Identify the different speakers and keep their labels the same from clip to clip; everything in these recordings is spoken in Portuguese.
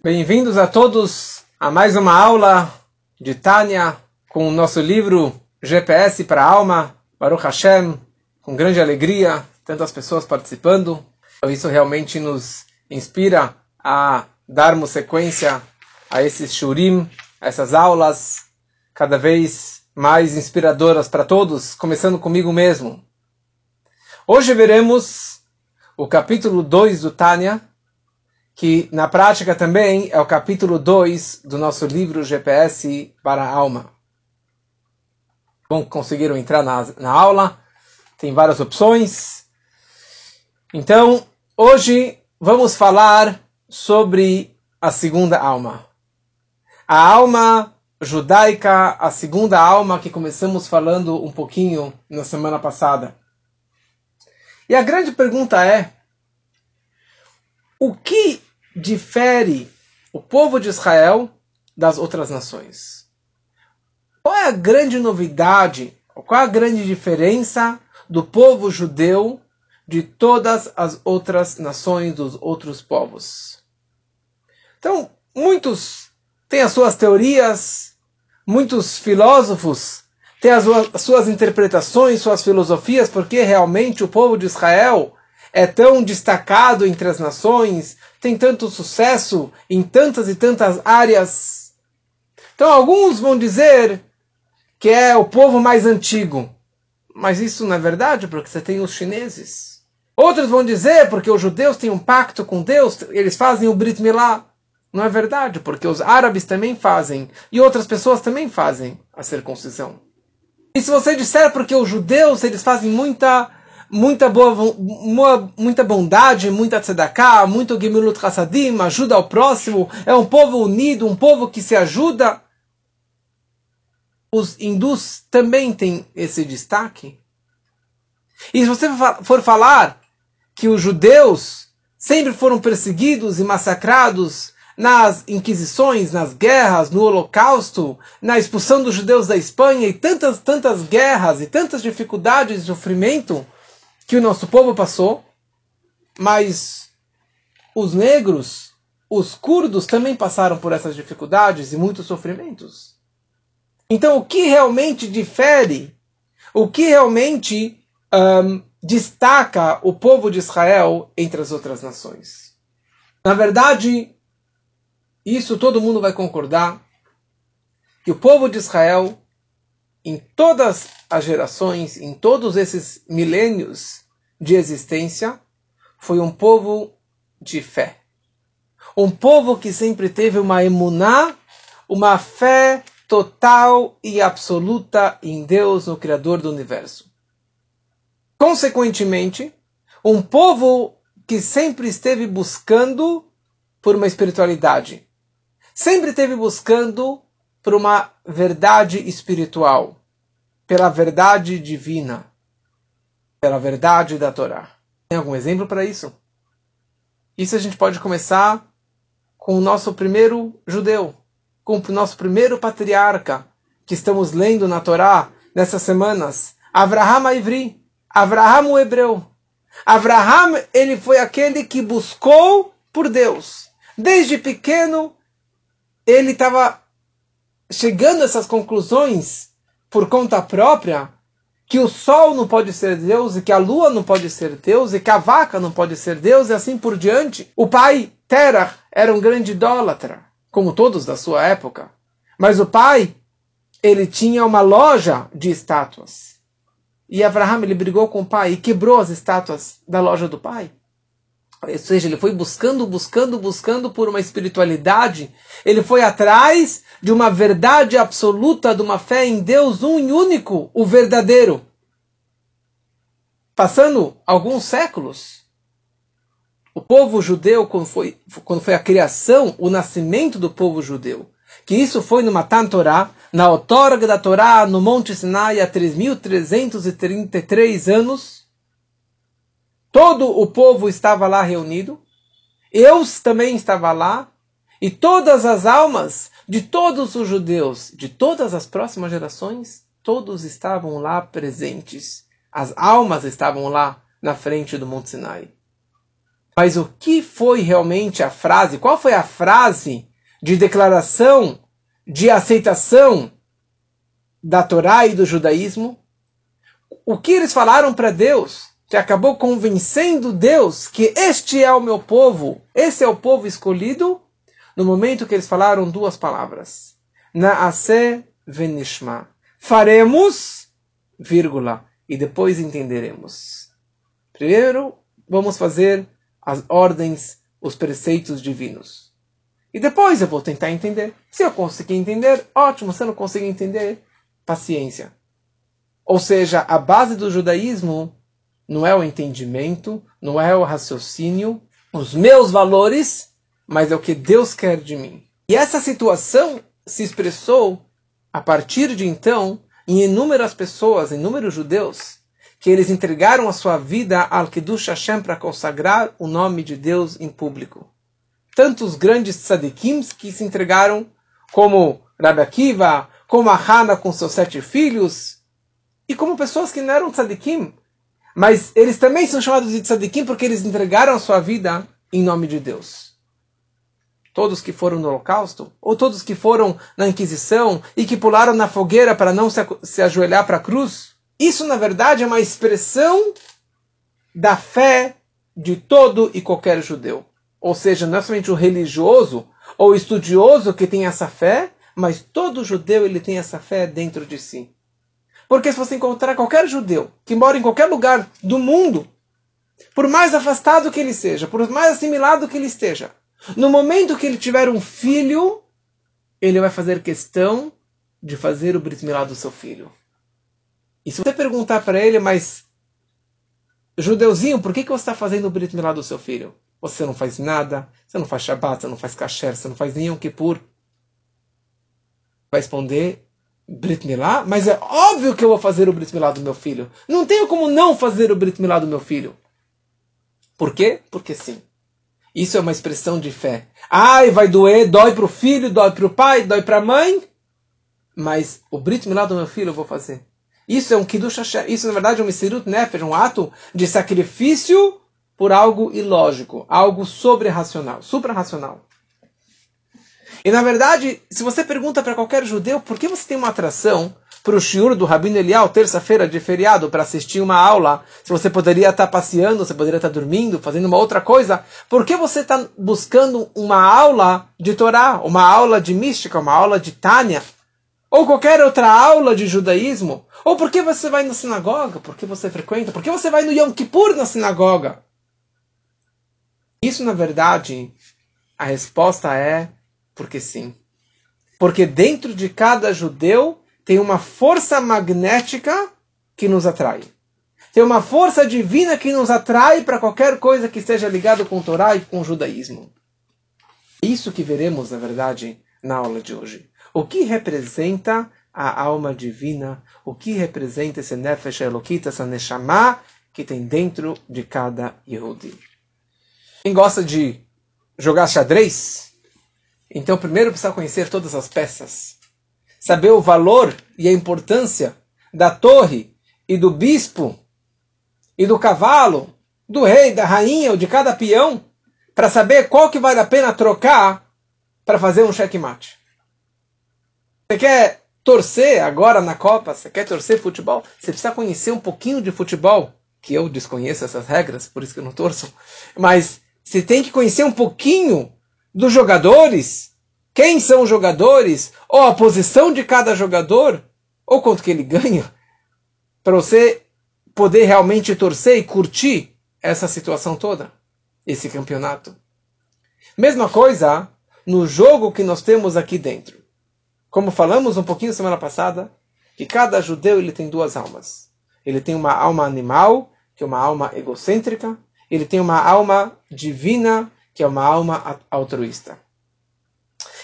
Speaker 1: Bem-vindos a todos a mais uma aula de Tânia com o nosso livro GPS para a Alma, Baruch Hashem, com grande alegria, tantas pessoas participando. Isso realmente nos inspira a darmos sequência a esses shurim, a essas aulas cada vez mais inspiradoras para todos, começando comigo mesmo. Hoje veremos o capítulo 2 do Tânia, que na prática também é o capítulo 2 do nosso livro GPS para a Alma. Bom, conseguiram entrar na, na aula, tem várias opções. Então, hoje vamos falar sobre a segunda alma. A alma judaica, a segunda alma que começamos falando um pouquinho na semana passada. E a grande pergunta é: o que difere o povo de Israel das outras nações? Qual é a grande novidade, qual é a grande diferença do povo judeu de todas as outras nações, dos outros povos? Então, muitos têm as suas teorias, muitos filósofos têm as suas interpretações, suas filosofias, porque realmente o povo de Israel é tão destacado entre as nações, tem tanto sucesso em tantas e tantas áreas. Então, alguns vão dizer que é o povo mais antigo. Mas isso não é verdade, porque você tem os chineses. Outros vão dizer porque os judeus têm um pacto com Deus, eles fazem o Brit Milá. Não é verdade, porque os árabes também fazem e outras pessoas também fazem a circuncisão. E se você disser porque os judeus eles fazem muita muita boa, muita bondade, muita tzedakah, muito gemilut chassadim, ajuda ao próximo, é um povo unido, um povo que se ajuda. Os hindus também têm esse destaque. E se você for falar que os judeus sempre foram perseguidos e massacrados nas inquisições, nas guerras, no holocausto, na expulsão dos judeus da Espanha e tantas, tantas guerras e tantas dificuldades e sofrimento, que o nosso povo passou, mas os negros, os curdos também passaram por essas dificuldades e muitos sofrimentos. Então, o que realmente difere, o que realmente um, destaca o povo de Israel entre as outras nações? Na verdade, isso todo mundo vai concordar que o povo de Israel em todas as gerações, em todos esses milênios de existência, foi um povo de fé. Um povo que sempre teve uma emuná, uma fé total e absoluta em Deus, no Criador do universo. Consequentemente, um povo que sempre esteve buscando por uma espiritualidade. Sempre esteve buscando por uma verdade espiritual pela verdade divina, pela verdade da Torá. Tem algum exemplo para isso? Isso a gente pode começar com o nosso primeiro judeu, com o nosso primeiro patriarca que estamos lendo na Torá nessas semanas, Avraham Ivri, Avraham o hebreu. Avraham, ele foi aquele que buscou por Deus. Desde pequeno, ele estava chegando a essas conclusões por conta própria que o sol não pode ser Deus e que a lua não pode ser Deus e que a vaca não pode ser Deus e assim por diante. O pai Terah era um grande idólatra, como todos da sua época. Mas o pai, ele tinha uma loja de estátuas. E Abraham ele brigou com o pai e quebrou as estátuas da loja do pai. Ou seja, ele foi buscando, buscando, buscando por uma espiritualidade. Ele foi atrás de uma verdade absoluta, de uma fé em Deus um e único, o verdadeiro. Passando alguns séculos, o povo judeu, quando foi, quando foi a criação, o nascimento do povo judeu, que isso foi no Matan Torá, na outorga da Torá, no Monte Sinai, há 3.333 anos, todo o povo estava lá reunido, eu também estava lá, e todas as almas de todos os judeus, de todas as próximas gerações, todos estavam lá presentes. As almas estavam lá na frente do Monte Sinai. Mas o que foi realmente a frase? Qual foi a frase de declaração, de aceitação da Torá e do judaísmo? O que eles falaram para Deus? Que acabou convencendo Deus que este é o meu povo, esse é o povo escolhido, no momento que eles falaram duas palavras: Naase venishma. Faremos, vírgula, e depois entenderemos. Primeiro, vamos fazer as ordens, os preceitos divinos. E depois eu vou tentar entender. Se eu conseguir entender, ótimo. Se eu não conseguir entender, paciência. Ou seja, a base do judaísmo não é o entendimento, não é o raciocínio, os meus valores, mas é o que Deus quer de mim. E essa situação se expressou a partir de então em inúmeras pessoas, inúmeros judeus, que eles entregaram a sua vida ao Kiddush Hashem para consagrar o nome de Deus em público. Tantos grandes tzadikims que se entregaram, como Rabbi Akiva, como a Hana com seus sete filhos, e como pessoas que não eram tzadikim, mas eles também são chamados de tzadikim porque eles entregaram a sua vida em nome de Deus. Todos que foram no holocausto, ou todos que foram na Inquisição e que pularam na fogueira para não se, se ajoelhar para a cruz, isso na verdade é uma expressão da fé de todo e qualquer judeu. Ou seja, não é somente o religioso ou estudioso que tem essa fé, mas todo judeu ele tem essa fé dentro de si. Porque se você encontrar qualquer judeu que mora em qualquer lugar do mundo, por mais afastado que ele seja, por mais assimilado que ele esteja, no momento que ele tiver um filho, ele vai fazer questão de fazer o Brit Milá do seu filho. E se você perguntar para ele, mas judeuzinho, por que, que você está fazendo o Brit Milá do seu filho? Você não faz nada, você não faz Shabbat, você não faz Kasher, você não faz nenhum Kippur. Vai responder, Brit Milá, mas é óbvio que eu vou fazer o Brit Milá do meu filho. Não tenho como não fazer o Brit Milá do meu filho. Por quê? Porque sim. Isso é uma expressão de fé. Ai, vai doer, dói para o filho, dói para o pai, dói para a mãe. Mas o Brit Milá do meu filho eu vou fazer. Isso é um Kiddush Hashem. Isso, na verdade, é um Misirut Nefesh, um ato de sacrifício por algo ilógico, algo sobre-racional, supra-racional. E na verdade, se você pergunta para qualquer judeu por que você tem uma atração para o shiur do Rabino Elial, terça-feira de feriado, para assistir uma aula, se você poderia estar tá passeando, você poderia estar tá dormindo, fazendo uma outra coisa, por que você está buscando uma aula de Torá, uma aula de mística, uma aula de Tânia, ou qualquer outra aula de judaísmo? Ou por que você vai na sinagoga? Por que você frequenta? Por que você vai no Yom Kippur na sinagoga? Isso, na verdade, a resposta é porque sim. Porque dentro de cada judeu tem uma força magnética que nos atrai. Tem uma força divina que nos atrai para qualquer coisa que esteja ligado com o Torá e com o judaísmo. Isso que veremos, na verdade, na aula de hoje. O que representa a alma divina? O que representa esse Nefesh Elokita, essa Neshama que tem dentro de cada Yehudi? Quem gosta de jogar xadrez, então, primeiro precisa conhecer todas as peças, saber o valor e a importância da torre e do bispo e do cavalo, do rei, da rainha ou de cada peão, para saber qual que vale a pena trocar para fazer um checkmate. Você quer torcer agora na Copa? Você quer torcer futebol? Você precisa conhecer um pouquinho de futebol, que eu desconheço essas regras, por isso que eu não torço. Mas você tem que conhecer um pouquinho dos jogadores, quem são os jogadores, ou a posição de cada jogador, ou quanto que ele ganha, para você poder realmente torcer e curtir essa situação toda, esse campeonato. Mesma coisa no jogo que nós temos aqui dentro. Como falamos um pouquinho semana passada, que cada judeu ele tem duas almas. Ele tem uma alma animal, que é uma alma egocêntrica, ele tem uma alma divina, que é uma alma altruísta.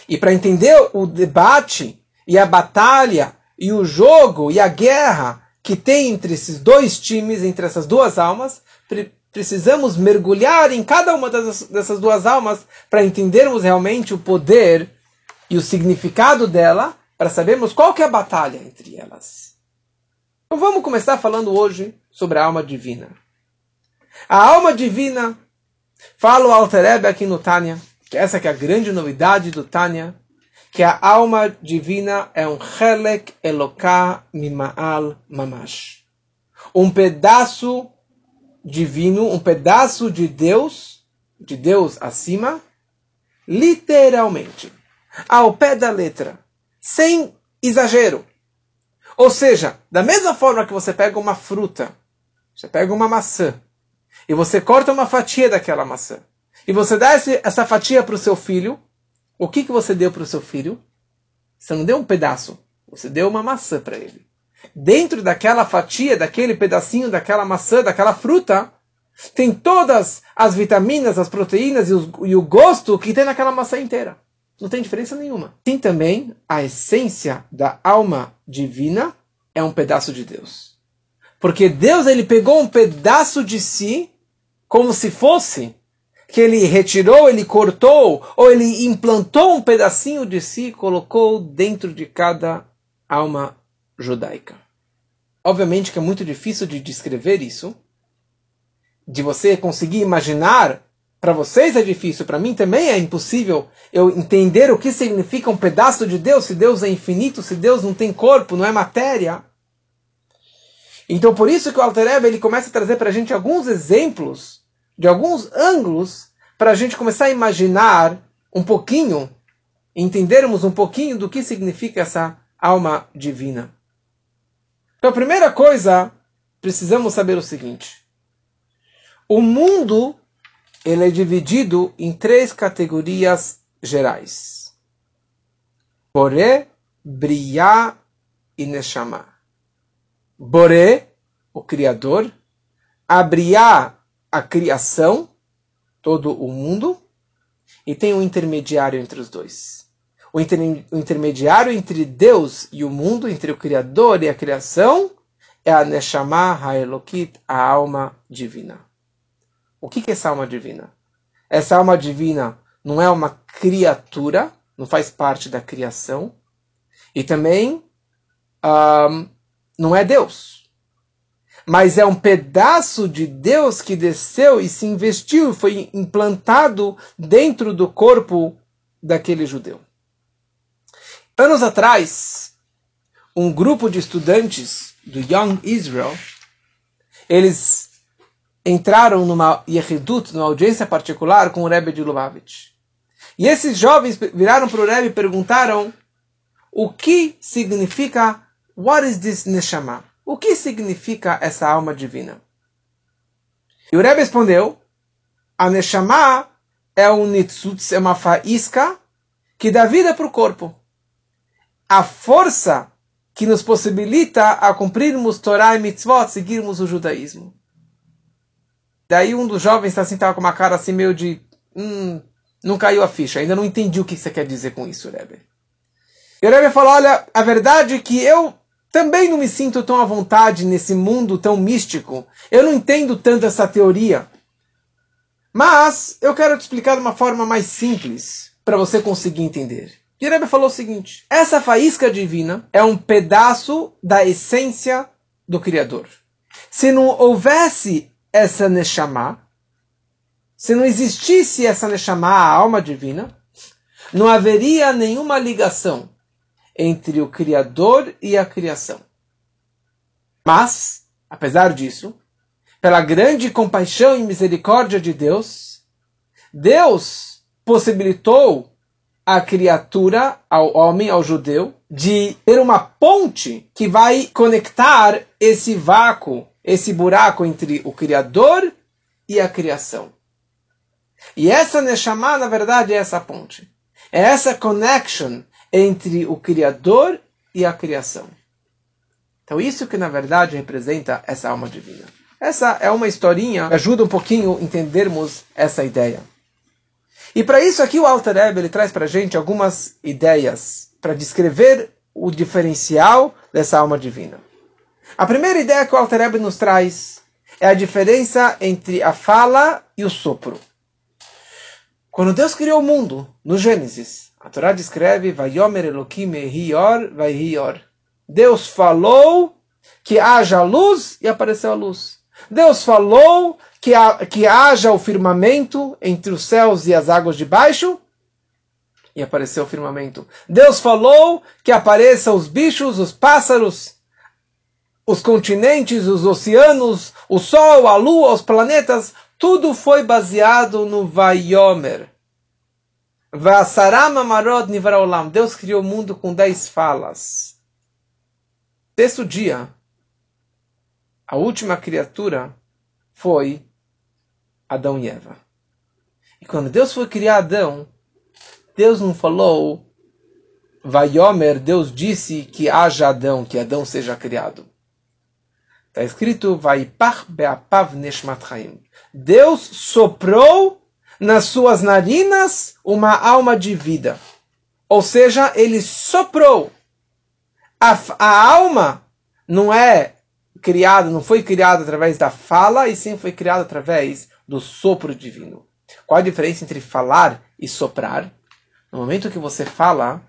Speaker 1: E para entender o debate e a batalha e o jogo e a guerra que tem entre esses dois times, entre essas duas almas, pre precisamos mergulhar em cada uma dessas, dessas duas almas para entendermos realmente o poder e o significado dela, para sabermos qual que é a batalha entre elas. Então vamos começar falando hoje sobre a alma divina. A alma divina Fala o Alter aqui no Tânia, que essa que é a grande novidade do Tânia, que a alma divina é um Helek Eloká Mimaal Mamash. Um pedaço divino, um pedaço de Deus, de Deus acima, literalmente, ao pé da letra, sem exagero. Ou seja, da mesma forma que você pega uma fruta, você pega uma maçã, e você corta uma fatia daquela maçã, e você dá essa fatia para o seu filho, o que, que você deu para o seu filho? Você não deu um pedaço, você deu uma maçã para ele. Dentro daquela fatia, daquele pedacinho, daquela maçã, daquela fruta, tem todas as vitaminas, as proteínas e, e o gosto que tem naquela maçã inteira. Não tem diferença nenhuma. Tem também a essência da alma divina é um pedaço de Deus. Porque Deus ele pegou um pedaço de si como se fosse que ele retirou, ele cortou ou ele implantou um pedacinho de si e colocou dentro de cada alma judaica. Obviamente que é muito difícil de descrever isso, de você conseguir imaginar, para vocês é difícil, para mim também é impossível eu entender o que significa um pedaço de Deus, se Deus é infinito, se Deus não tem corpo, não é matéria. Então por isso que o Alter Ebe, ele começa a trazer para a gente alguns exemplos, de alguns ângulos, para a gente começar a imaginar um pouquinho, entendermos um pouquinho do que significa essa alma divina. Então a primeira coisa, precisamos saber o seguinte. O mundo ele é dividido em três categorias gerais: Boré, Briá e Neshama. Boré, o Criador, Abriá, a criação, todo o mundo, e tem um intermediário entre os dois. O, inter, o intermediário entre Deus e o mundo, entre o Criador e a criação, é a Neshama Haelokit, a alma divina. O que, é essa alma divina? Essa alma divina não é uma criatura, não faz parte da criação, e também um, não é Deus. Mas é um pedaço de Deus que desceu e se investiu, foi implantado dentro do corpo daquele judeu. Anos atrás, um grupo de estudantes do Young Israel, eles entraram numa Yehidut, numa audiência particular com o Rebbe de Lubavitch. E esses jovens viraram para o Rebbe e perguntaram o que significa What is this Neshama? O que significa essa alma divina? E o Rebbe respondeu a Neshama é um nitzutz, é uma faísca que dá vida para o corpo. A força que nos possibilita a cumprirmos Torah e mitzvot, seguirmos o judaísmo. Daí um dos jovens está assim, com uma cara assim meio de. Hum, não caiu a ficha, ainda não entendi o que você quer dizer com isso, Rebbe. E o Rebbe falou: olha, a verdade é que eu também não me sinto tão à vontade nesse mundo tão místico. Eu não entendo tanto essa teoria. Mas eu quero te explicar de uma forma mais simples para você conseguir entender. E falou o seguinte: essa faísca divina é um pedaço da essência do Criador. Se não houvesse essa Neshama, se não existisse essa Neshama, a alma divina, não haveria nenhuma ligação entre o Criador e a criação. Mas, apesar disso, pela grande compaixão e misericórdia de Deus, Deus possibilitou a criatura, ao homem, ao judeu, de ter uma ponte que vai conectar esse vácuo esse buraco entre o Criador e a criação. E essa Neshama, na verdade, é essa ponte. É essa connection entre o Criador e a criação. Então, isso que na verdade representa essa alma divina. Essa é uma historinha que ajuda um pouquinho a entendermos essa ideia. E para isso aqui o Alter Rebbe, ele traz para a gente algumas ideias para descrever o diferencial dessa alma divina. A primeira ideia que o Alter Rebbe nos traz é a diferença entre a fala e o sopro. Quando Deus criou o mundo, no Gênesis, a Torá descreve Vayomer Elohim Ehior Vaihior. Deus falou que haja luz e apareceu a luz. Deus falou que, ha, que haja o firmamento entre os céus e as águas de baixo, e apareceu o firmamento. Deus falou que apareçam os bichos, os pássaros, os continentes, os oceanos, o sol, a lua, os planetas, tudo foi baseado no Vayomer. Deus criou o mundo com dez falas. Sexto dia, a última criatura foi Adão e Eva. E quando Deus foi criar Adão, Deus não falou, Vaiomer, Deus disse que haja Adão, que Adão seja criado. Está escrito, Vaipach beapav. Deus soprou nas suas narinas uma alma de vida. Ou seja, ele soprou. A, a alma não é criada, não foi criada através da fala, e sim foi criada através do sopro divino. Qual a diferença entre falar e soprar? No momento que você fala,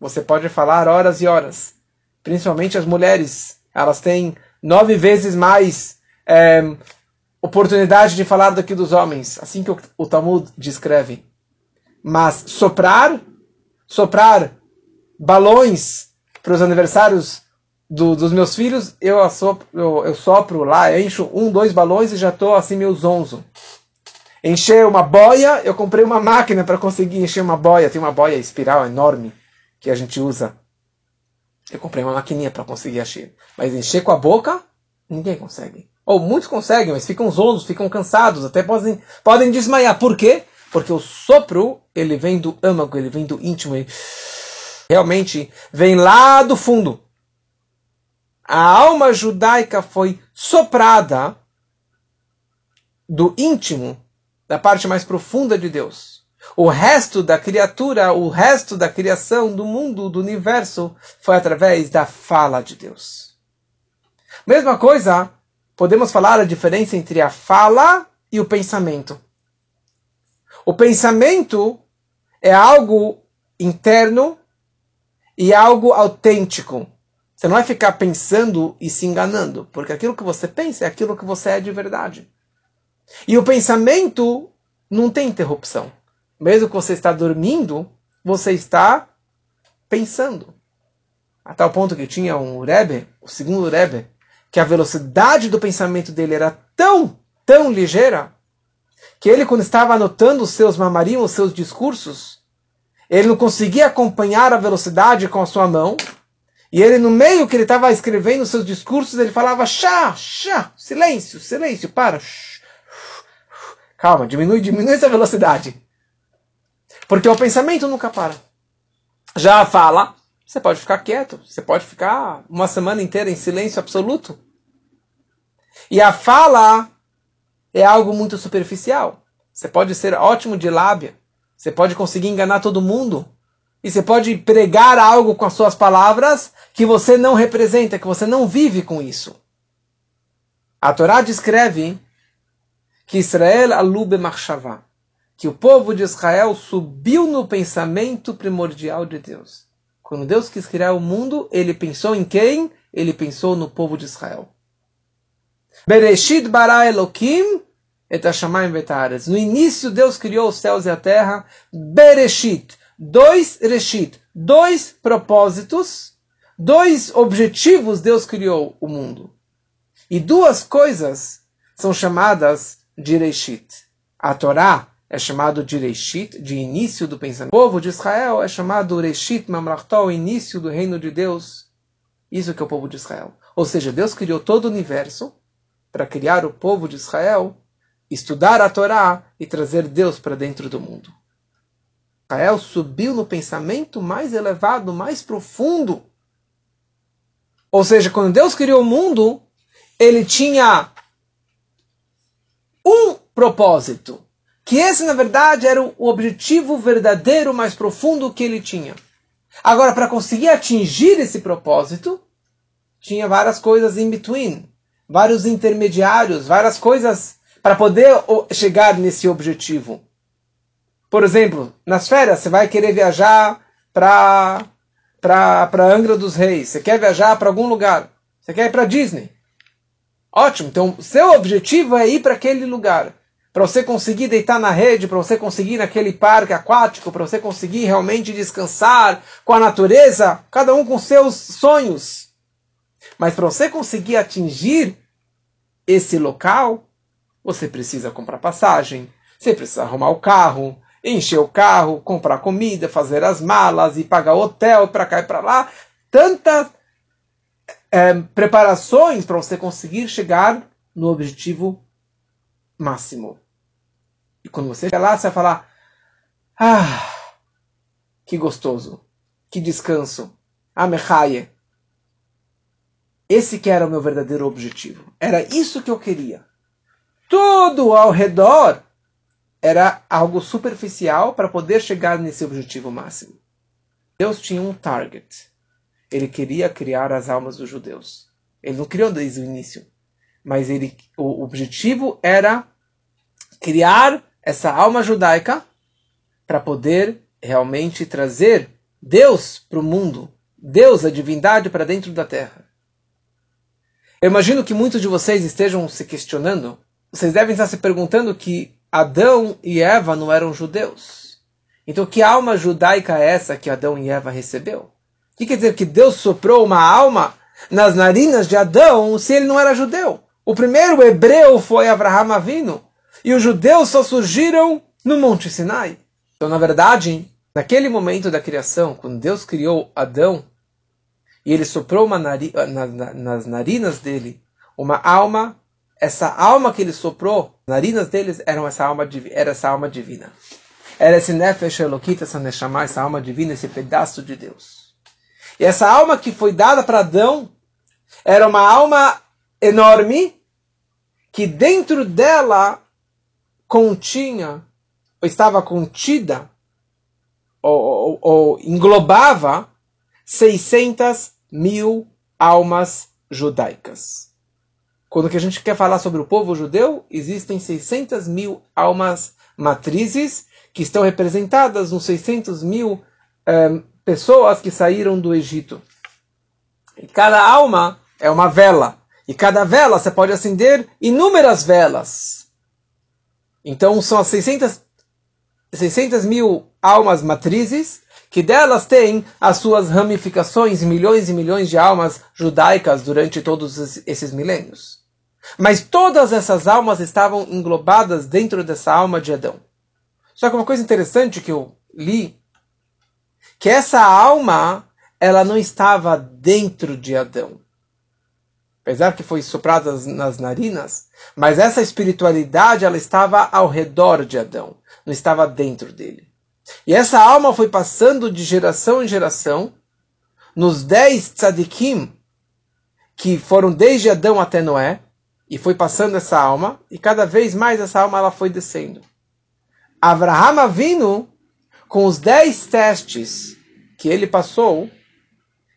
Speaker 1: você pode falar horas e horas. Principalmente as mulheres. Elas têm nove vezes mais é, oportunidade de falar do que dos homens. Assim que o, o Talmud descreve. Mas soprar, soprar balões para os aniversários do, dos meus filhos, eu, assopro, eu, eu sopro lá, eu encho um, dois balões e já estou assim meio zonzo encher uma boia, eu comprei uma máquina para conseguir encher uma boia. Tem uma boia espiral enorme que a gente usa. Eu comprei uma maquininha para conseguir encher. Mas encher com a boca, ninguém consegue. Ou muitos conseguem, mas ficam zonzos, ficam cansados, até podem, podem desmaiar. Por quê? Porque o sopro, ele vem do âmago, ele vem do íntimo. Ele realmente vem lá do fundo. A alma judaica foi soprada do íntimo da parte mais profunda de Deus. O resto da criatura, o resto da criação do mundo, do universo, foi através da fala de Deus. Mesma coisa, podemos falar a diferença entre a fala e o pensamento. O pensamento é algo interno e algo autêntico. Você não vai ficar pensando e se enganando, porque aquilo que você pensa é aquilo que você é de verdade. E o pensamento não tem interrupção. Mesmo que você está dormindo, você está pensando. A tal ponto que tinha um Rebbe, o segundo Rebbe, que a velocidade do pensamento dele era tão, tão ligeira, que ele, quando estava anotando os seus mamarim, os seus discursos, ele não conseguia acompanhar a velocidade com a sua mão, e ele, no meio que ele estava escrevendo os seus discursos, ele falava, chá, chá, silêncio, silêncio, para. Calma, diminui, diminui essa velocidade. Porque o pensamento nunca para. Já fala, você pode ficar quieto, você pode ficar uma semana inteira em silêncio absoluto. E a fala é algo muito superficial. Você pode ser ótimo de lábia, você pode conseguir enganar todo mundo, e você pode pregar algo com as suas palavras que você não representa, que você não vive com isso. A Torá descreve que Israel alube machshavá, que o povo de Israel subiu no pensamento primordial de Deus. Quando Deus quis criar o mundo, ele pensou em quem? Ele pensou no povo de Israel. Bereshit bara Elokim et hashamayim. No início Deus criou os céus e a terra. Bereshit, dois reshit, dois propósitos, dois objetivos Deus criou o mundo. E duas coisas são chamadas de Reishit. A Torá é chamado de Reishit, de início do pensamento. O povo de Israel é chamado Reishit Mamlachtó, o início do reino de Deus. Isso que é o povo de Israel. Ou seja, Deus criou todo o universo para criar o povo de Israel, estudar a Torá e trazer Deus para dentro do mundo. Israel subiu no pensamento mais elevado, mais profundo. Ou seja, quando Deus criou o mundo, ele tinha um propósito. Que esse, na verdade, era o objetivo verdadeiro, mais profundo que ele tinha. Agora, para conseguir atingir esse propósito, tinha várias coisas in between, vários intermediários, várias coisas para poder chegar nesse objetivo. Por exemplo, nas férias, você vai querer viajar para para Angra dos Reis, você quer viajar para algum lugar, você quer ir para Disney. Ótimo, então seu objetivo é ir para aquele lugar. Para você conseguir deitar na rede, para você conseguir ir naquele parque aquático, para você conseguir realmente descansar com a natureza, cada um com seus sonhos. Mas para você conseguir atingir esse local, você precisa comprar passagem, você precisa arrumar o carro, encher o carro, comprar comida, fazer as malas e pagar hotel para cá e para lá. Tantas é, preparações para você conseguir chegar no objetivo máximo. E quando você chegar lá, você vai falar: Ah, que gostoso, que descanso, amechaie. Esse que era o meu verdadeiro objetivo. Era isso que eu queria. Tudo ao redor era algo superficial para poder chegar nesse objetivo máximo. Deus tinha um target. Ele queria criar as almas dos judeus. Ele não criou desde o início, mas ele, o objetivo era criar essa alma judaica para poder realmente trazer Deus para o mundo, Deus, a divindade, para dentro da terra. Eu imagino que muitos de vocês estejam se questionando, vocês devem estar se perguntando que Adão e Eva não eram judeus. Então, que alma judaica é essa que Adão e Eva recebeu? O que quer dizer que Deus soprou uma alma nas narinas de Adão se ele não era judeu? O primeiro hebreu foi Abraham Avino. E os judeus só surgiram no Monte Sinai. Então, na verdade, naquele momento da criação, quando Deus criou Adão, e ele soprou nari na, na, nas narinas dele uma alma essa alma que ele soprou, narinas deles eram essa alma, era essa alma divina. Era esse nefesh elokita, essa neshama, essa alma divina, esse pedaço de Deus. E essa alma que foi dada para Adão era uma alma enorme que dentro dela continha, ou estava contida, ou, ou, ou englobava 600 mil almas judaicas. Quando que a gente quer falar sobre o povo judeu, existem 600 mil almas matrizes que estão representadas nos 600 mil um, pessoas que saíram do Egito. E cada alma é uma vela. E cada vela você pode acender inúmeras velas. Então são as 600, 600 mil almas matrizes, que delas têm as suas ramificações, milhões e milhões de almas judaicas durante todos esses milênios. Mas todas essas almas estavam englobadas dentro dessa alma de Adão. Só que uma coisa interessante que eu li, que essa alma, ela não estava dentro de Adão. Apesar que foi soprada nas narinas, mas essa espiritualidade, ela estava ao redor de Adão, não estava dentro dele. E essa alma foi passando de geração em geração, nos dez tzadikim, que foram desde Adão até Noé, e foi passando essa alma, e cada vez mais essa alma ela foi descendo. Abraham vindo com os dez testes que ele passou,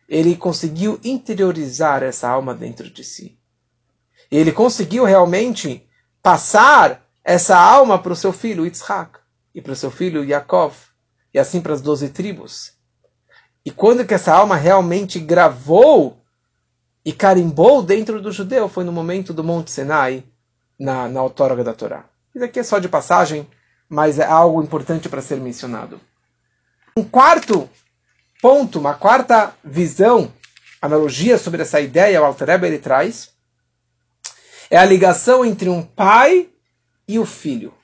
Speaker 1: ele conseguiu interiorizar essa alma dentro de si. E ele conseguiu realmente passar essa alma para o seu filho Yitzhak, e para seu filho Yaakov, e assim para as doze tribos. E quando que essa alma realmente gravou e carimbou dentro do judeu foi no momento do Monte Sinai, na, na outorga da Torá. Isso aqui é só de passagem, mas é algo importante para ser mencionado. Um quarto ponto, uma quarta visão, analogia sobre essa ideia, o Alter ele traz, é a ligação entre um pai e o filho.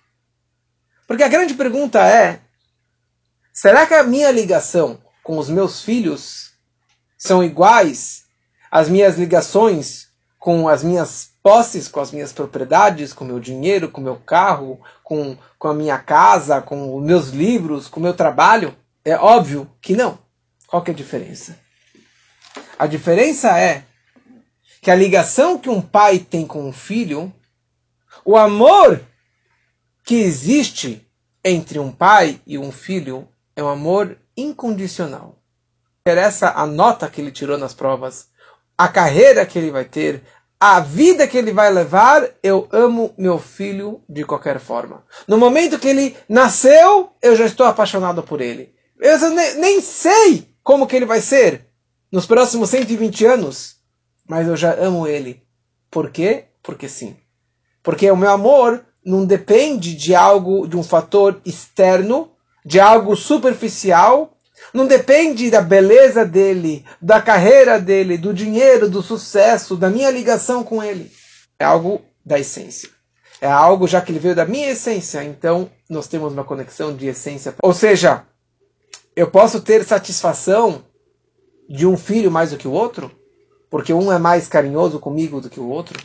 Speaker 1: Porque a grande pergunta é: será que a minha ligação com os meus filhos são iguais as minhas ligações com as minhas posses, com as minhas propriedades, com meu dinheiro, com meu carro, com, com a minha casa, com os meus livros, com o meu trabalho? É óbvio que não. Qual que é a diferença? A diferença é que a ligação que um pai tem com um filho, o amor que existe entre um pai e um filho é um amor incondicional. Interessa a nota que ele tirou nas provas, a carreira que ele vai ter, a vida que ele vai levar, eu amo meu filho de qualquer forma. No momento que ele nasceu, eu já estou apaixonado por ele. Eu nem, sei como que ele vai ser nos próximos 120 anos, mas eu já amo ele. Por quê? porque sim. Porque o meu amor não depende de algo, de um fator externo, de algo superficial, não depende da beleza dele, da carreira dele, do dinheiro, do sucesso, da minha ligação com ele. É algo da essência. É algo já que ele veio da minha essência, então nós temos uma conexão de essência. Ou seja, eu posso ter satisfação de um filho mais do que o outro, porque um é mais carinhoso comigo do que o outro.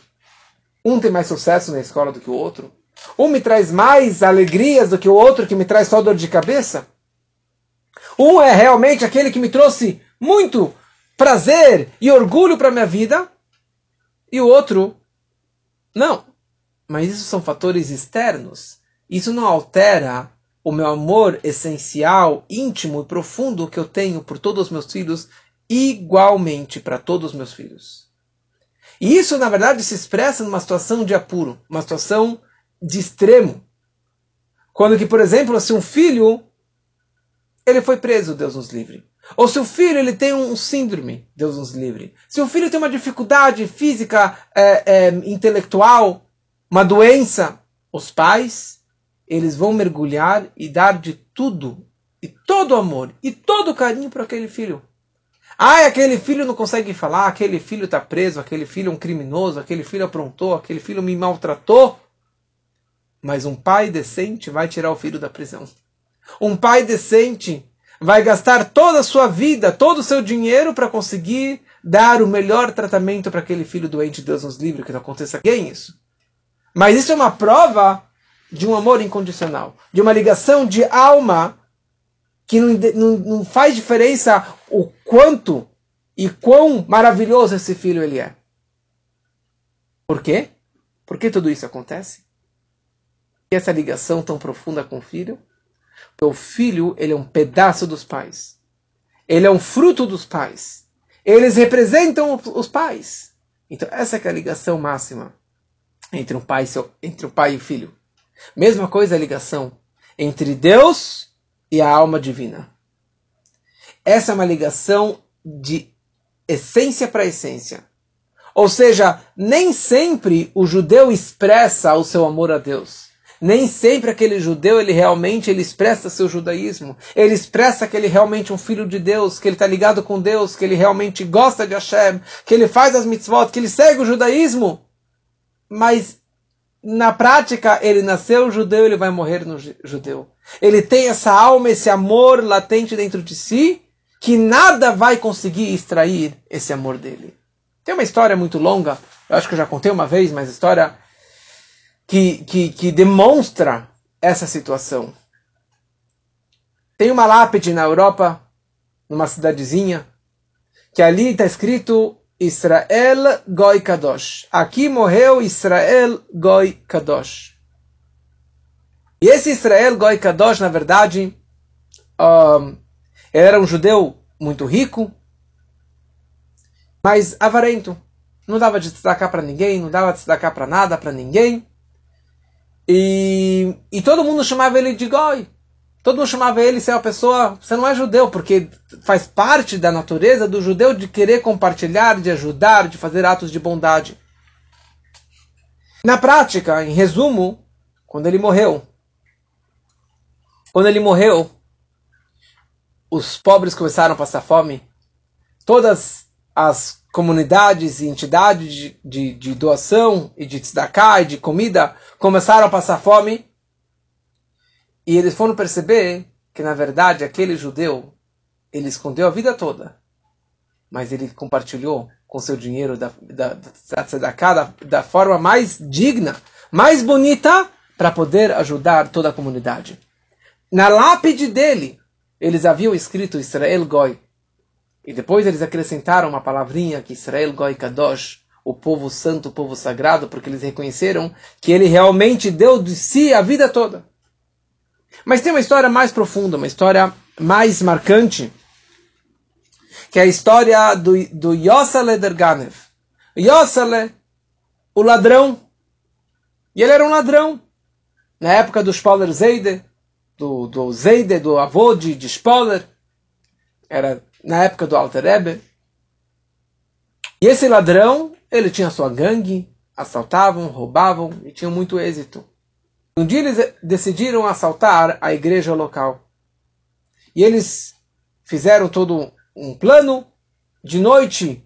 Speaker 1: Um tem mais sucesso na escola do que o outro. Um me traz mais alegrias do que o outro que me traz só dor de cabeça. Um é realmente aquele que me trouxe muito prazer e orgulho para minha vida. E o outro, não. Mas isso são fatores externos. Isso não altera o meu amor essencial, íntimo e profundo que eu tenho por todos os meus filhos, igualmente para todos os meus filhos. E isso, na verdade, se expressa numa situação de apuro, uma situação de extremo. Quando que, por exemplo, se um filho ele foi preso, Deus nos livre. Ou se o filho ele tem um síndrome, Deus nos livre. Se o filho tem uma dificuldade física, é, é, intelectual, uma doença, os pais, eles vão mergulhar e dar de tudo, e todo amor, e todo carinho para aquele filho. Ah, aquele filho não consegue falar, aquele filho está preso, aquele filho é um criminoso, aquele filho aprontou, aquele filho me maltratou. Mas um pai decente vai tirar o filho da prisão. Um pai decente vai gastar toda a sua vida, todo o seu dinheiro para conseguir dar o melhor tratamento para aquele filho doente. Deus nos livre que não aconteça quem isso. Mas isso é uma prova de um amor incondicional, de uma ligação de alma que não, não, não faz diferença o quanto e quão maravilhoso esse filho ele é. Por quê? Por que tudo isso acontece? Essa ligação tão profunda com o filho? Porque o filho ele é um pedaço dos pais. Ele é um fruto dos pais. Eles representam os pais. Então essa é a ligação máxima entre um pai, seu, entre o pai e o filho. Mesma coisa a ligação entre Deus e a alma divina. Essa é uma ligação de essência para essência. Ou seja, nem sempre o judeu expressa o seu amor a Deus. Nem sempre aquele judeu ele realmente ele expressa seu judaísmo. Ele expressa que ele é realmente um filho de Deus, que ele está ligado com Deus, que ele realmente gosta de Hashem, que ele faz as mitzvot, que ele segue o judaísmo mas na prática ele nasceu judeu, ele vai morrer no judeu. Ele tem essa alma, esse amor latente dentro de si, que nada vai conseguir extrair esse amor dele. Tem uma história muito longa, eu acho que eu já contei uma vez, mas história que, que, que demonstra essa situação. Tem uma lápide na Europa, numa cidadezinha, que ali está escrito Israel Goi Kadosh. Aqui morreu Israel Goi Kadosh. E esse Israel Goi Kadosh, na verdade, um, era um judeu muito rico, mas avarento. Não dava de destacar para ninguém, não dava de destacar para nada, para ninguém. E, e todo mundo chamava ele de Goi. Todo mundo chamava ele ser uma pessoa. Você não é judeu, porque faz parte da natureza do judeu de querer compartilhar, de ajudar, de fazer atos de bondade. Na prática, em resumo, quando ele morreu, quando ele morreu, os pobres começaram a passar fome. Todas as comunidades e entidades de, de, de doação e de tzedakah e de comida começaram a passar fome. E eles foram perceber que, na verdade, aquele judeu, ele escondeu a vida toda, mas ele compartilhou com seu dinheiro da, da, da, da, da forma mais digna, mais bonita, para poder ajudar toda a comunidade. Na lápide dele, eles haviam escrito Israel Goi. E depois eles acrescentaram uma palavrinha que Israel Goi Kadosh, o povo santo, o povo sagrado, porque eles reconheceram que ele realmente deu de si a vida toda. Mas tem uma história mais profunda, uma história mais marcante, que é a história do, do Yossele Derganev. Yossele, o ladrão. E ele era um ladrão. Na época do Spoller Zeide, do, do Zeide, do avô de, de Spoller. Era na época do Alter Rebbe. E esse ladrão, ele tinha sua gangue, assaltavam, roubavam e tinham muito êxito. Um dia eles decidiram assaltar a igreja local. E eles fizeram todo um plano. De noite,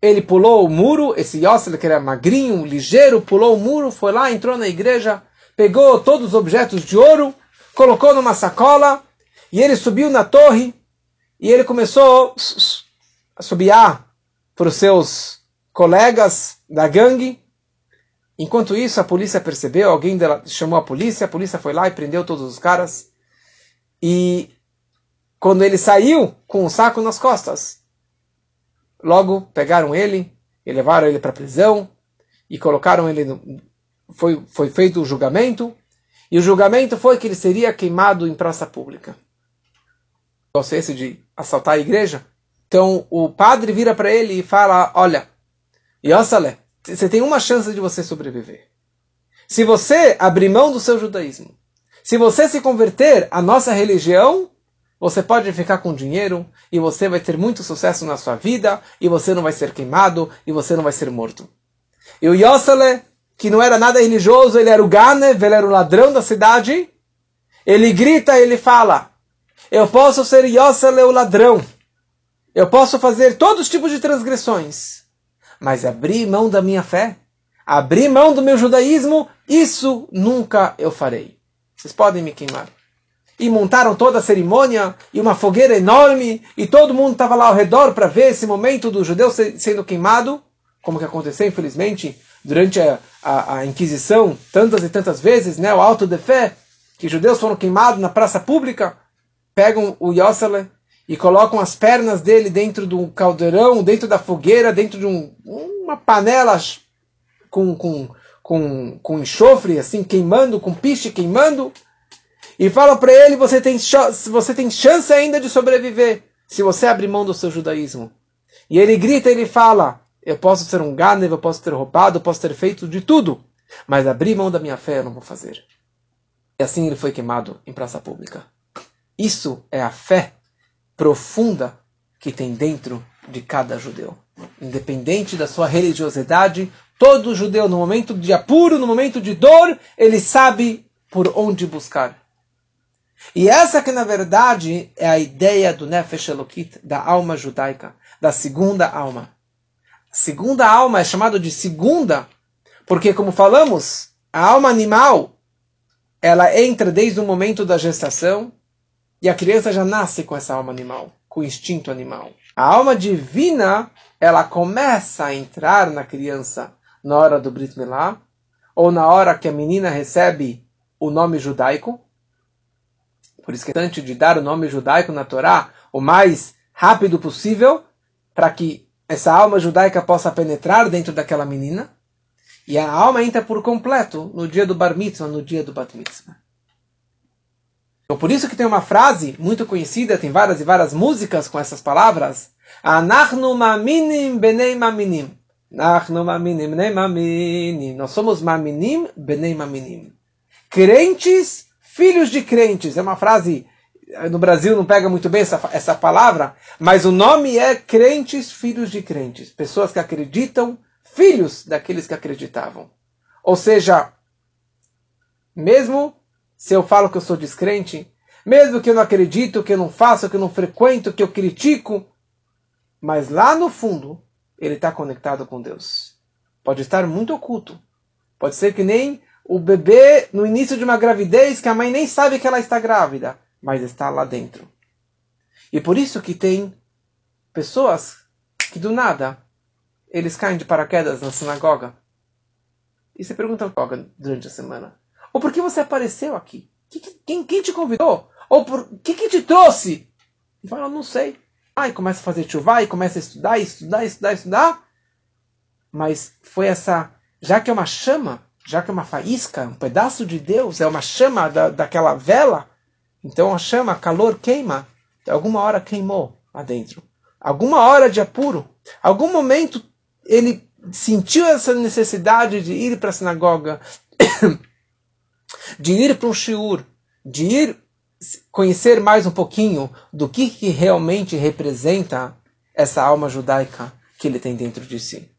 Speaker 1: ele pulou o muro. Esse Yossel, que era magrinho, ligeiro, pulou o muro, foi lá, entrou na igreja, pegou todos os objetos de ouro, colocou numa sacola, e ele subiu na torre, e ele começou a subiar para os seus colegas da gangue. Enquanto isso, a polícia percebeu, alguém chamou a polícia, a polícia foi lá e prendeu todos os caras. E quando ele saiu com um saco nas costas, logo pegaram ele e levaram ele para a prisão e colocaram ele no, foi foi feito o julgamento e o julgamento foi que ele seria queimado em praça pública. Gosto esse de assaltar a igreja. Então o padre vira para ele e fala: Olha, Yossale, você tem uma chance de você sobreviver. Se você abrir mão do seu judaísmo, se você se converter à nossa religião, você pode ficar com dinheiro e você vai ter muito sucesso na sua vida e você não vai ser queimado e você não vai ser morto. E o Yossale, que não era nada religioso, ele era o Ganev, ele era o ladrão da cidade, ele grita, ele fala, eu posso ser Yossale o ladrão, eu posso fazer todos os tipos de transgressões, mas abrir mão da minha fé, abrir mão do meu judaísmo, isso nunca eu farei. Vocês podem me queimar. E montaram toda a cerimônia, e uma fogueira enorme, e todo mundo estava lá ao redor para ver esse momento do judeu sendo queimado, como que aconteceu, infelizmente, durante a, a, a Inquisição, tantas e tantas vezes, né, o alto de fé, que judeus foram queimados na praça pública, pegam o Yossele e colocam as pernas dele dentro do caldeirão, dentro da fogueira, dentro de um, uma panela com, com, com, com enxofre, assim, queimando, com piche queimando, e falam para ele: você tem, você tem chance ainda de sobreviver se você abrir mão do seu judaísmo. E ele grita, ele fala: eu posso ser um ganev, eu posso ter roubado, eu posso ter feito de tudo, mas abrir mão da minha fé eu não vou fazer. E assim ele foi queimado em praça pública. Isso é a fé profunda que tem dentro de cada judeu. Independente da sua religiosidade, todo judeu, no momento de apuro, no momento de dor, ele sabe por onde buscar. E essa que, na verdade, é a ideia do Nefesh Elokit, da alma judaica, da segunda alma. A segunda alma é chamada de segunda, porque, como falamos, a alma animal, ela entra desde o momento da gestação, e a criança já nasce com essa alma animal, com o instinto animal. A alma divina, ela começa a entrar na criança na hora do Brit Milá, ou na hora que a menina recebe o nome judaico. Por isso que é importante de dar o nome judaico na Torá o mais rápido possível, para que essa alma judaica possa penetrar dentro daquela menina. E a alma entra por completo no dia do Bar Mitzvah, no dia do Bat Mitzvah. Então por isso que tem uma frase muito conhecida, tem várias e várias músicas com essas palavras. Anachnu maminim benei maminim. Anachnu maminim benei maminim. Nós somos maminim benei maminim. Crentes, filhos de crentes. É uma frase, no Brasil não pega muito bem essa, essa palavra, mas o nome é crentes, filhos de crentes. Pessoas que acreditam, filhos daqueles que acreditavam. Ou seja, mesmo se eu falo que eu sou descrente, mesmo que eu não acredito, que eu não faço, que eu não frequento, que eu critico, mas lá no fundo ele está conectado com Deus. Pode estar muito oculto. Pode ser que nem o bebê no início de uma gravidez que a mãe nem sabe que ela está grávida, mas está lá dentro. E por isso que tem pessoas que do nada eles caem de paraquedas na sinagoga. E você pergunta durante a semana: ou por que você apareceu aqui? Quem, quem te convidou? Ou por que, que te trouxe? E fala, não sei. Aí começa a fazer chuva e começa a estudar, estudar, estudar, estudar. Mas foi essa, já que é uma chama, já que é uma faísca, um pedaço de Deus, é uma chama da, daquela vela, então a chama, calor queima, alguma hora queimou lá dentro. Alguma hora de apuro, algum momento ele sentiu essa necessidade de ir para a sinagoga, de ir para um shiur, de ir conhecer mais um pouquinho do que, que realmente representa essa alma judaica que ele tem dentro de si.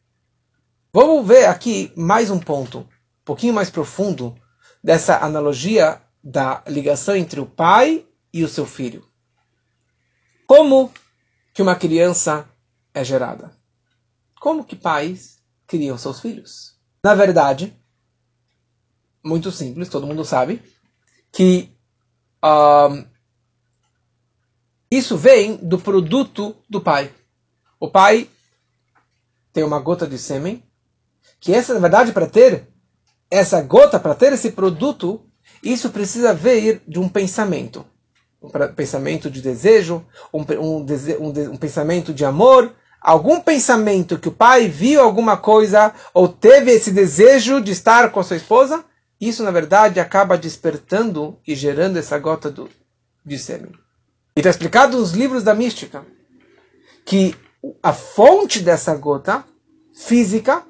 Speaker 1: Vamos ver aqui mais um ponto, um pouquinho mais profundo, dessa analogia da ligação entre o pai e o seu filho. Como que uma criança é gerada? Como que pais criam seus filhos? Na verdade, muito simples, todo mundo sabe, que isso vem do produto do pai. O pai tem uma gota de sêmen, que essa, na verdade, para ter essa gota, para ter esse produto, isso precisa vir de um pensamento. Um pensamento de desejo, um, um, um, um pensamento de amor, algum pensamento que o pai viu alguma coisa ou teve esse desejo de estar com a sua esposa, isso na verdade acaba despertando e gerando essa gota do, de sêmen. E está explicado nos livros da mística que a fonte dessa gota física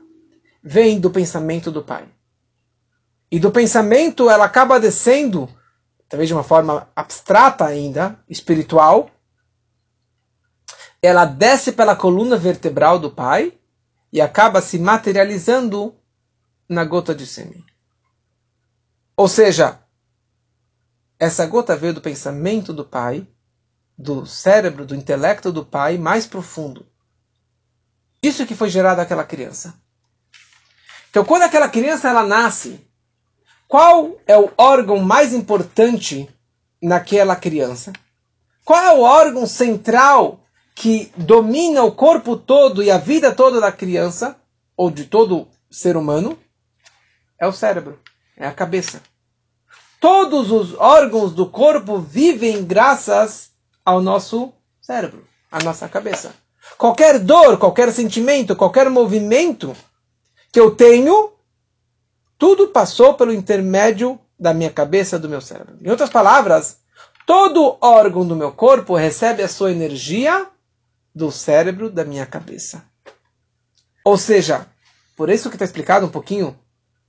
Speaker 1: vem do pensamento do pai. E do pensamento ela acaba descendo, talvez de uma forma abstrata ainda, espiritual. Ela desce pela coluna vertebral do pai e acaba se materializando na gota de sêmen. Ou seja, essa gota veio do pensamento do pai, do cérebro, do intelecto do pai mais profundo. Isso que foi gerado aquela criança. Então, quando aquela criança ela nasce, qual é o órgão mais importante naquela criança? Qual é o órgão central que domina o corpo todo e a vida toda da criança ou de todo ser humano? É o cérebro é a cabeça. Todos os órgãos do corpo vivem graças ao nosso cérebro, à nossa cabeça. Qualquer dor, qualquer sentimento, qualquer movimento que eu tenho, tudo passou pelo intermédio da minha cabeça, do meu cérebro. Em outras palavras, todo órgão do meu corpo recebe a sua energia do cérebro da minha cabeça. Ou seja, por isso que está explicado um pouquinho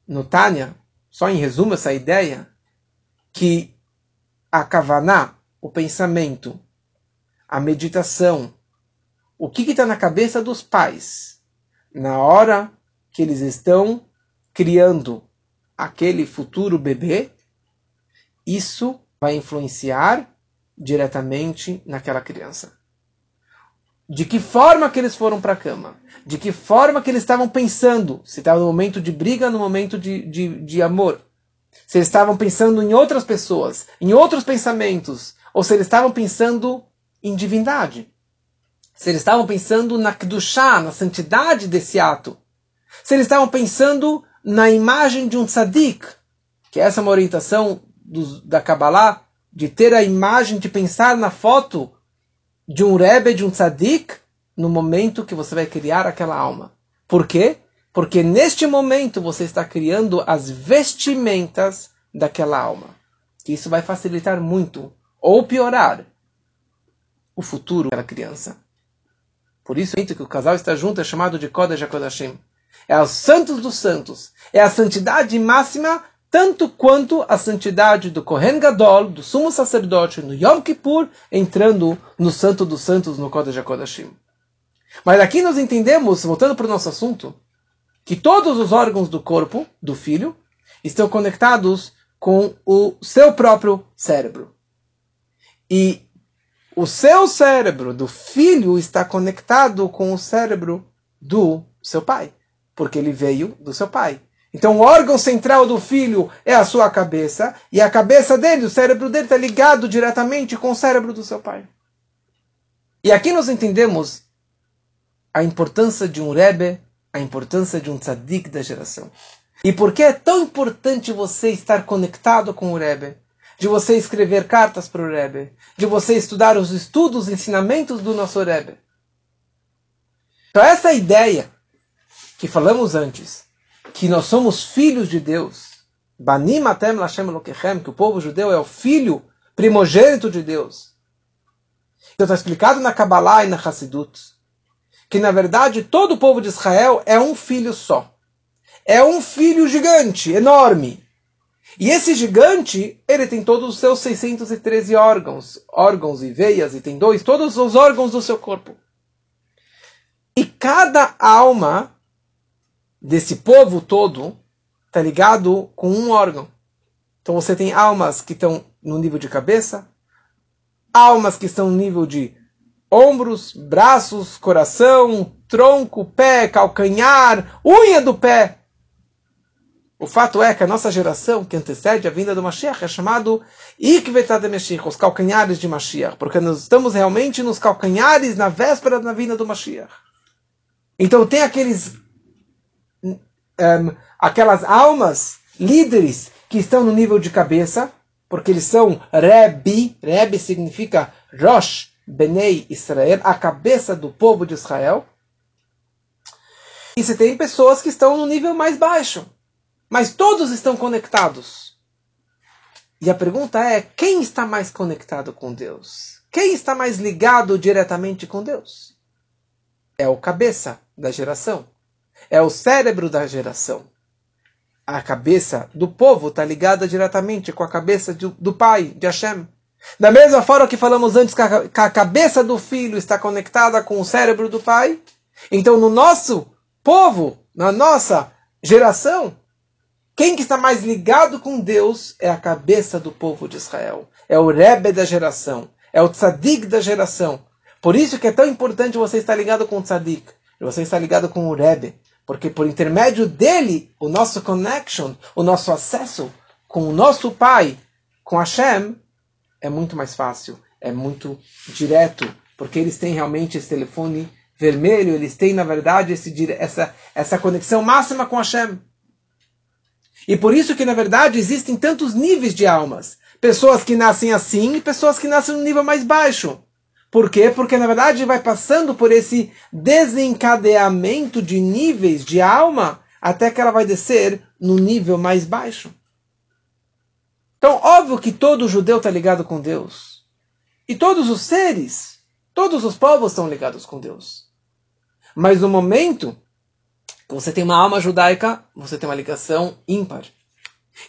Speaker 1: no Tânia, só em resumo essa ideia, que a kavaná, o pensamento, a meditação, o que está na cabeça dos pais na hora que eles estão criando aquele futuro bebê, isso vai influenciar diretamente naquela criança. De que forma que eles foram para a cama? De que forma que eles estavam pensando? Se estava no momento de briga, no momento de, de, de amor. Se eles estavam pensando em outras pessoas, em outros pensamentos, ou se eles estavam pensando em divindade. Se eles estavam pensando na chá, na santidade desse ato. Se eles estavam pensando na imagem de um tzadik, que essa é uma orientação do, da Kabbalah, de ter a imagem, de pensar na foto de um Rebbe, de um Tzadik, no momento que você vai criar aquela alma. Por quê? Porque neste momento você está criando as vestimentas daquela alma. Isso vai facilitar muito, ou piorar, o futuro daquela criança. Por isso, que o casal está junto é chamado de Kodesh HaKodashim. É os santos dos santos. É a santidade máxima tanto quanto a santidade do Kohen Gadol, do sumo sacerdote, no Yom Kippur, entrando no Santo dos Santos, no Kodesh HaKodashim. Mas aqui nós entendemos, voltando para o nosso assunto, que todos os órgãos do corpo do filho estão conectados com o seu próprio cérebro. E o seu cérebro do filho está conectado com o cérebro do seu pai, porque ele veio do seu pai. Então, o órgão central do filho é a sua cabeça, e a cabeça dele, o cérebro dele, está ligado diretamente com o cérebro do seu pai. E aqui nós entendemos a importância de um Rebbe, a importância de um tzadik da geração. E por que é tão importante você estar conectado com o Rebbe? De você escrever cartas para o Rebbe? De você estudar os estudos, os ensinamentos do nosso Rebbe? Então, essa ideia que falamos antes, que nós somos filhos de Deus. Banim atem Lokechem, que o povo judeu é o filho primogênito de Deus. Então está explicado na Kabbalah e na Hassidut, que na verdade todo o povo de Israel é um filho só. É um filho gigante, enorme. E esse gigante, ele tem todos os seus 613 órgãos, órgãos e veias, e tem dois, todos os órgãos do seu corpo. E cada alma desse povo todo está ligado com um órgão. Então você tem almas que estão no nível de cabeça, almas que estão no nível de ombros, braços, coração, tronco, pé, calcanhar, unha do pé. O fato é que a nossa geração, que antecede a vinda do Mashiach, é chamado Ikvetad Mashiach, os calcanhares de Mashiach, porque nós estamos realmente nos calcanhares na véspera da vinda do Mashiach. Então tem aqueles um, aquelas almas líderes que estão no nível de cabeça, porque eles são Rebi, Rebi significa Rosh Benei Israel, a cabeça do povo de Israel. E você tem pessoas que estão no nível mais baixo, mas todos estão conectados. E a pergunta é: quem está mais conectado com Deus? Quem está mais ligado diretamente com Deus? É o cabeça da geração. É o cérebro da geração. A cabeça do povo está ligada diretamente com a cabeça do, do pai, de Hashem. Da mesma forma que falamos antes que a, que a cabeça do filho está conectada com o cérebro do pai, então no nosso povo, na nossa geração, quem que está mais ligado com Deus é a cabeça do povo de Israel. É o Rebbe da geração. É o Tzadik da geração. Por isso que é tão importante você estar ligado com o Tzadik. Você estar ligado com o Rebbe. Porque por intermédio dele, o nosso connection, o nosso acesso com o nosso Pai, com Hashem, é muito mais fácil. É muito direto. Porque eles têm realmente esse telefone vermelho. Eles têm, na verdade, esse, essa, essa conexão máxima com Hashem. E por isso que, na verdade, existem tantos níveis de almas. Pessoas que nascem assim e pessoas que nascem no nível mais baixo. Por quê? Porque, na verdade, vai passando por esse desencadeamento de níveis de alma até que ela vai descer no nível mais baixo. Então, óbvio que todo judeu está ligado com Deus. E todos os seres, todos os povos estão ligados com Deus. Mas no momento você tem uma alma judaica, você tem uma ligação ímpar.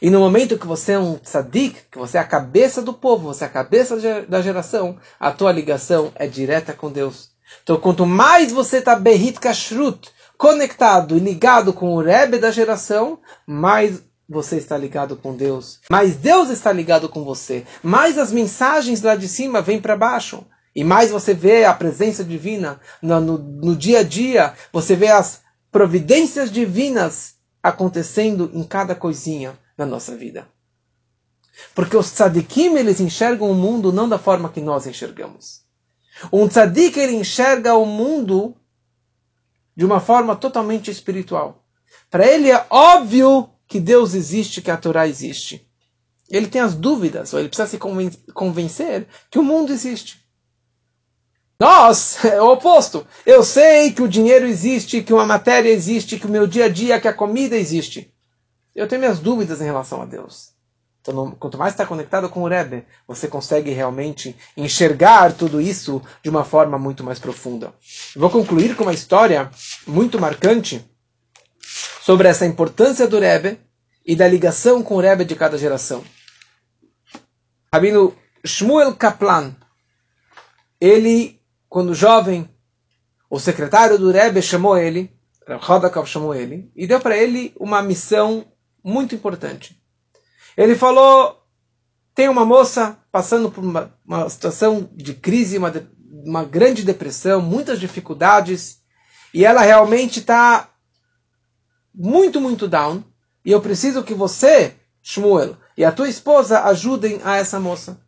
Speaker 1: E no momento que você é um tzadik, que você é a cabeça do povo, você é a cabeça da geração, a tua ligação é direta com Deus. Então, quanto mais você está berrit kashrut, conectado e ligado com o Rebbe da geração, mais você está ligado com Deus. Mais Deus está ligado com você. Mais as mensagens lá de cima vêm para baixo. E mais você vê a presença divina no, no, no dia a dia. Você vê as providências divinas acontecendo em cada coisinha na nossa vida. Porque os tzadikim, eles enxergam o mundo não da forma que nós enxergamos. Um tzadik, ele enxerga o mundo de uma forma totalmente espiritual. Para ele é óbvio que Deus existe, que a Torá existe. Ele tem as dúvidas, ou ele precisa se convencer que o mundo existe. Nós, é o oposto. Eu sei que o dinheiro existe, que uma matéria existe, que o meu dia a dia, que a comida existe. Eu tenho minhas dúvidas em relação a Deus. Então, quanto mais está conectado com o Rebbe, você consegue realmente enxergar tudo isso de uma forma muito mais profunda. Vou concluir com uma história muito marcante sobre essa importância do Rebbe e da ligação com o Rebbe de cada geração. Rabino Shmuel Kaplan, ele quando jovem, o secretário do Rebbe chamou ele, Rodakov chamou ele, e deu para ele uma missão muito importante. Ele falou: tem uma moça passando por uma, uma situação de crise, uma, uma grande depressão, muitas dificuldades, e ela realmente está muito, muito down, e eu preciso que você, Shmuel, e a tua esposa ajudem a essa moça.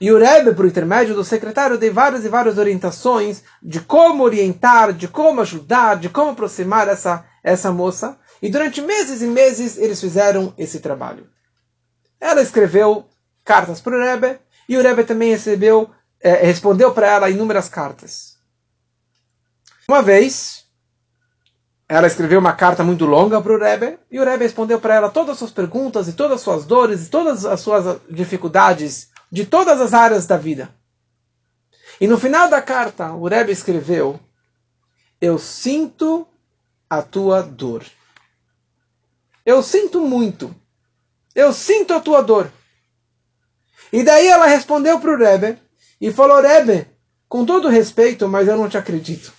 Speaker 1: E o Rebbe, por intermédio do secretário, deu várias e várias orientações de como orientar, de como ajudar, de como aproximar essa, essa moça. E durante meses e meses eles fizeram esse trabalho. Ela escreveu cartas para o Rebbe e o Rebbe também recebeu, eh, respondeu para ela inúmeras cartas. Uma vez, ela escreveu uma carta muito longa para o Rebbe e o Rebbe respondeu para ela todas as suas perguntas e todas as suas dores e todas as suas dificuldades de todas as áreas da vida. E no final da carta, o Rebbe escreveu: Eu sinto a tua dor. Eu sinto muito. Eu sinto a tua dor. E daí ela respondeu para o Rebbe e falou: Rebbe, com todo respeito, mas eu não te acredito.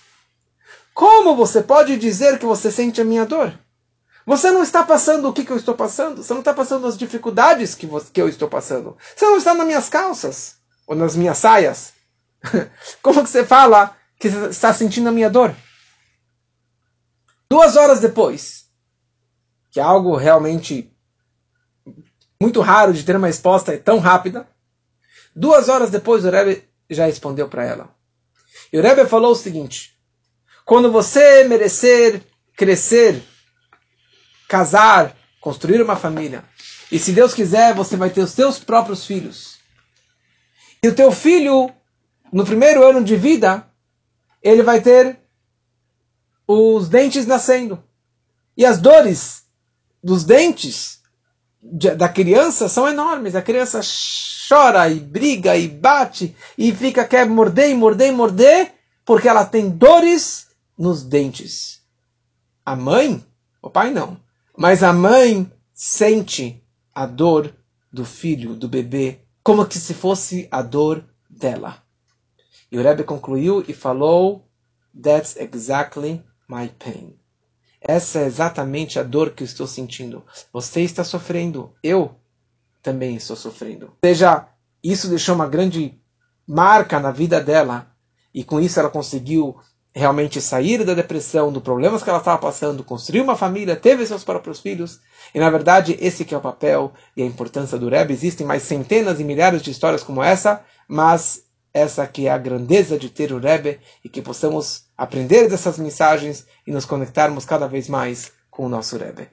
Speaker 1: Como você pode dizer que você sente a minha dor? Você não está passando o que, que eu estou passando. Você não está passando as dificuldades que, você, que eu estou passando. Você não está nas minhas calças ou nas minhas saias. Como que você fala que está sentindo a minha dor? Duas horas depois, que é algo realmente muito raro de ter uma resposta tão rápida, duas horas depois o Rebbe já respondeu para ela. E o Rebbe falou o seguinte: quando você merecer crescer, casar, construir uma família, e se Deus quiser, você vai ter os seus próprios filhos. E o teu filho, no primeiro ano de vida, ele vai ter os dentes nascendo. E as dores dos dentes da criança são enormes. A criança chora e briga e bate e fica quer morder e morder e morder porque ela tem dores nos dentes. A mãe, o pai não, mas a mãe sente a dor do filho, do bebê, como que se fosse a dor dela. E o Rebbe concluiu e falou: That's exactly my pain. Essa é exatamente a dor que eu estou sentindo. Você está sofrendo, eu também estou sofrendo. Ou seja, isso deixou uma grande marca na vida dela e com isso ela conseguiu realmente sair da depressão, dos problemas que ela estava passando, construir uma família, teve seus próprios filhos. E na verdade, esse que é o papel e a importância do Rebbe. Existem mais centenas e milhares de histórias como essa, mas essa que é a grandeza de ter o Rebbe e que possamos aprender dessas mensagens e nos conectarmos cada vez mais com o nosso Rebbe.